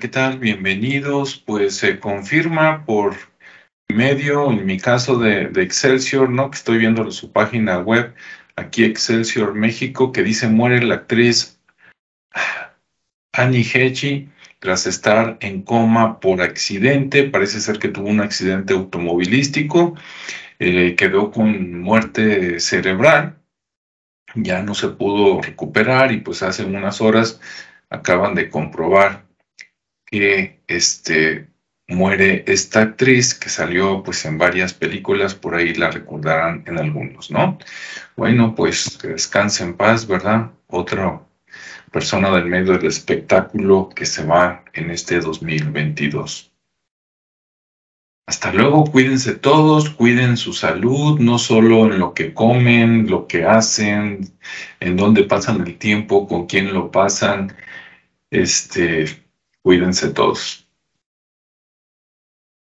¿qué tal? Bienvenidos. Pues se confirma por medio, en mi caso de, Excelsior, ¿no? Que estoy viendo su página web, aquí Excelsior México, que dice muere la actriz Annie Hechi tras estar en coma por accidente. Parece ser que tuvo un accidente automovilístico, eh, quedó con muerte cerebral, ya no se pudo recuperar y pues hace unas horas acaban de comprobar que este, muere esta actriz que salió pues en varias películas, por ahí la recordarán en algunos, ¿no? Bueno, pues que descanse en paz, ¿verdad? Otra persona del medio del espectáculo que se va en este 2022. Hasta luego, cuídense todos, cuiden su salud, no solo en lo que comen, lo que hacen, en dónde pasan el tiempo, con quién lo pasan. Este, cuídense todos.